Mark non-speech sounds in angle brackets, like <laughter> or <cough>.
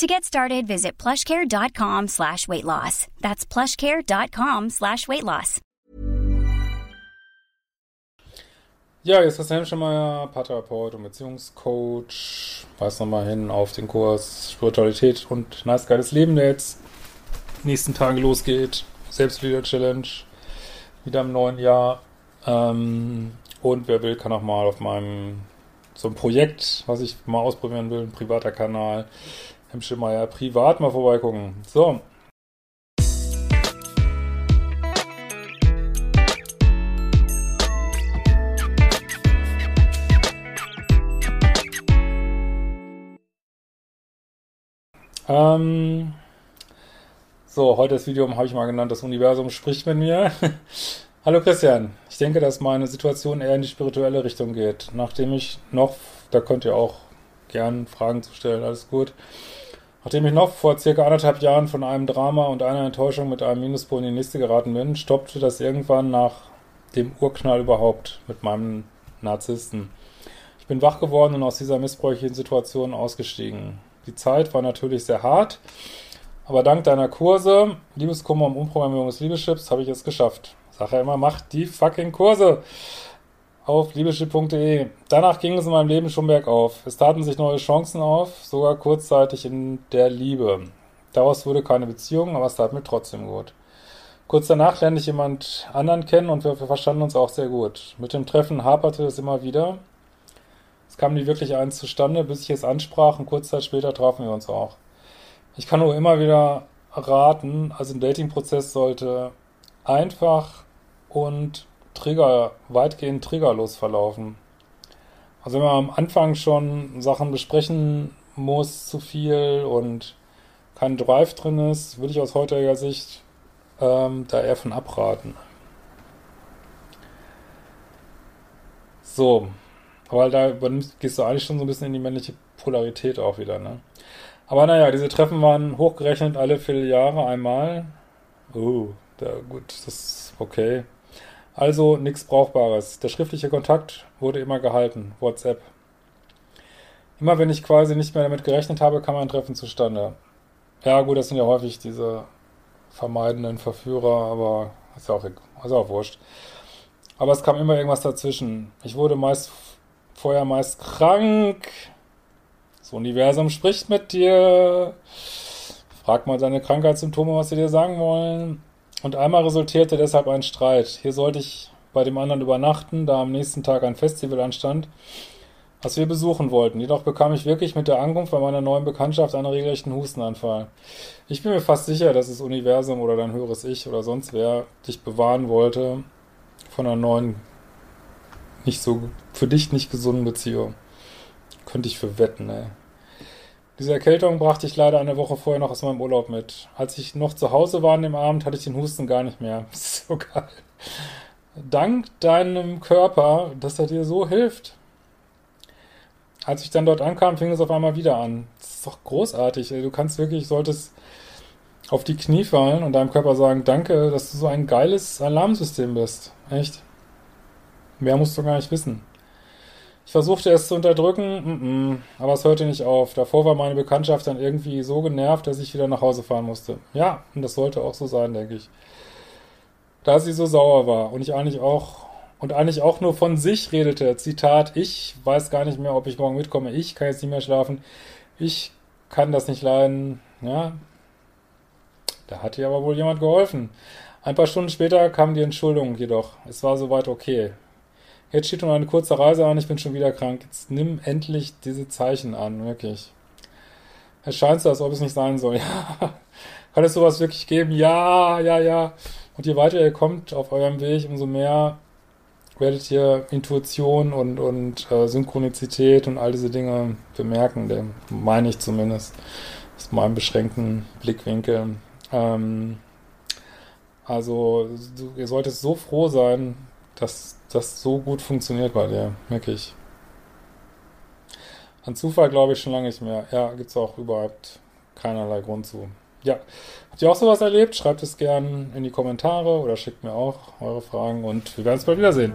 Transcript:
To get started, visit plushcare.com slash weight loss. That's plushcare.com slash weight loss. Ja, jetzt ist Christian Hemschemeyer, Paartherapeut und Beziehungscoach. Weiß nochmal hin auf den Kurs Spiritualität und nice geiles Leben, der jetzt nächsten Tagen losgeht. Selbstliebe-Challenge. Wieder im neuen Jahr. Ähm, und wer will, kann auch mal auf meinem so ein Projekt, was ich mal ausprobieren will, ein privater Kanal, Hemschemeyer privat mal vorbeigucken. So. Ähm, so, heute das Video habe ich mal genannt, das Universum spricht mit mir. <laughs> Hallo Christian, ich denke, dass meine Situation eher in die spirituelle Richtung geht. Nachdem ich noch, da könnt ihr auch gern Fragen zu stellen, alles gut. Nachdem ich noch vor circa anderthalb Jahren von einem Drama und einer Enttäuschung mit einem Minuspol in die nächste geraten bin, stoppte das irgendwann nach dem Urknall überhaupt mit meinem Narzissten. Ich bin wach geworden und aus dieser missbräuchlichen Situation ausgestiegen. Die Zeit war natürlich sehr hart, aber dank deiner Kurse, Liebeskummer und Umprogrammierung des Liebeschips, habe ich es geschafft. Sag ja immer, mach die fucking Kurse auf liebeschiff.de. Danach ging es in meinem Leben schon bergauf. Es taten sich neue Chancen auf, sogar kurzzeitig in der Liebe. Daraus wurde keine Beziehung, aber es tat mir trotzdem gut. Kurz danach lernte ich jemand anderen kennen und wir verstanden uns auch sehr gut. Mit dem Treffen haperte es immer wieder. Es kam nie wirklich eins zustande, bis ich es ansprach und kurz Zeit später trafen wir uns auch. Ich kann nur immer wieder raten, also ein Datingprozess sollte einfach und Trigger, weitgehend triggerlos verlaufen. Also wenn man am Anfang schon Sachen besprechen muss, zu viel und kein Drive drin ist, würde ich aus heutiger Sicht ähm, da eher von abraten. So, aber da gehst du eigentlich schon so ein bisschen in die männliche Polarität auch wieder, ne? Aber naja, diese Treffen waren hochgerechnet alle Vierteljahre einmal. Oh, da, gut, das ist okay. Also nichts Brauchbares. Der schriftliche Kontakt wurde immer gehalten. WhatsApp. Immer wenn ich quasi nicht mehr damit gerechnet habe, kam ein Treffen zustande. Ja gut, das sind ja häufig diese vermeidenden Verführer, aber ist ja auch, ist auch wurscht. Aber es kam immer irgendwas dazwischen. Ich wurde meist vorher meist krank. Das Universum spricht mit dir. Frag mal deine Krankheitssymptome, was sie dir sagen wollen. Und einmal resultierte deshalb ein Streit. Hier sollte ich bei dem anderen übernachten, da am nächsten Tag ein Festival anstand, was wir besuchen wollten. Jedoch bekam ich wirklich mit der Ankunft bei meiner neuen Bekanntschaft einen regelrechten Hustenanfall. Ich bin mir fast sicher, dass das Universum oder dein höheres Ich oder sonst wer dich bewahren wollte von einer neuen, nicht so, für dich nicht gesunden Beziehung. Könnte ich für wetten, ey. Diese Erkältung brachte ich leider eine Woche vorher noch aus meinem Urlaub mit. Als ich noch zu Hause war an dem Abend, hatte ich den Husten gar nicht mehr. <laughs> So geil. Dank deinem Körper, dass er dir so hilft. Als ich dann dort ankam, fing es auf einmal wieder an. Das ist doch großartig. Du kannst wirklich, solltest auf die Knie fallen und deinem Körper sagen, danke, dass du so ein geiles Alarmsystem bist. Echt. Mehr musst du gar nicht wissen. Ich versuchte es zu unterdrücken, mm aber es hörte nicht auf. Davor war meine Bekanntschaft dann irgendwie so genervt, dass ich wieder nach Hause fahren musste. Ja, und das sollte auch so sein, denke ich. Da sie so sauer war und ich eigentlich auch und eigentlich auch nur von sich redete. Zitat, ich weiß gar nicht mehr, ob ich morgen mitkomme. Ich kann jetzt nicht mehr schlafen. Ich kann das nicht leiden. Ja, da hat ihr aber wohl jemand geholfen. Ein paar Stunden später kam die Entschuldigung jedoch. Es war soweit okay. Jetzt steht nur eine kurze Reise an, ich bin schon wieder krank. Jetzt nimm endlich diese Zeichen an, wirklich. Es scheint so, als ob es nicht sein soll. <laughs> Ja. Kann es sowas wirklich geben? Ja, ja, ja. Und je weiter ihr kommt auf eurem Weg, umso mehr werdet ihr Intuition und, und äh, Synchronizität und all diese Dinge bemerken. Der meine ich zumindest aus meinem beschränkten Blickwinkel. Ähm, Also, du, ihr solltet so froh sein, dass das so gut funktioniert bei dir, merke ich. An Zufall glaube ich schon lange nicht mehr. Ja, gibt es auch überhaupt keinerlei Grund zu. Ja, habt ihr auch sowas erlebt? Schreibt es gerne in die Kommentare oder schickt mir auch eure Fragen und wir werden es bald wiedersehen.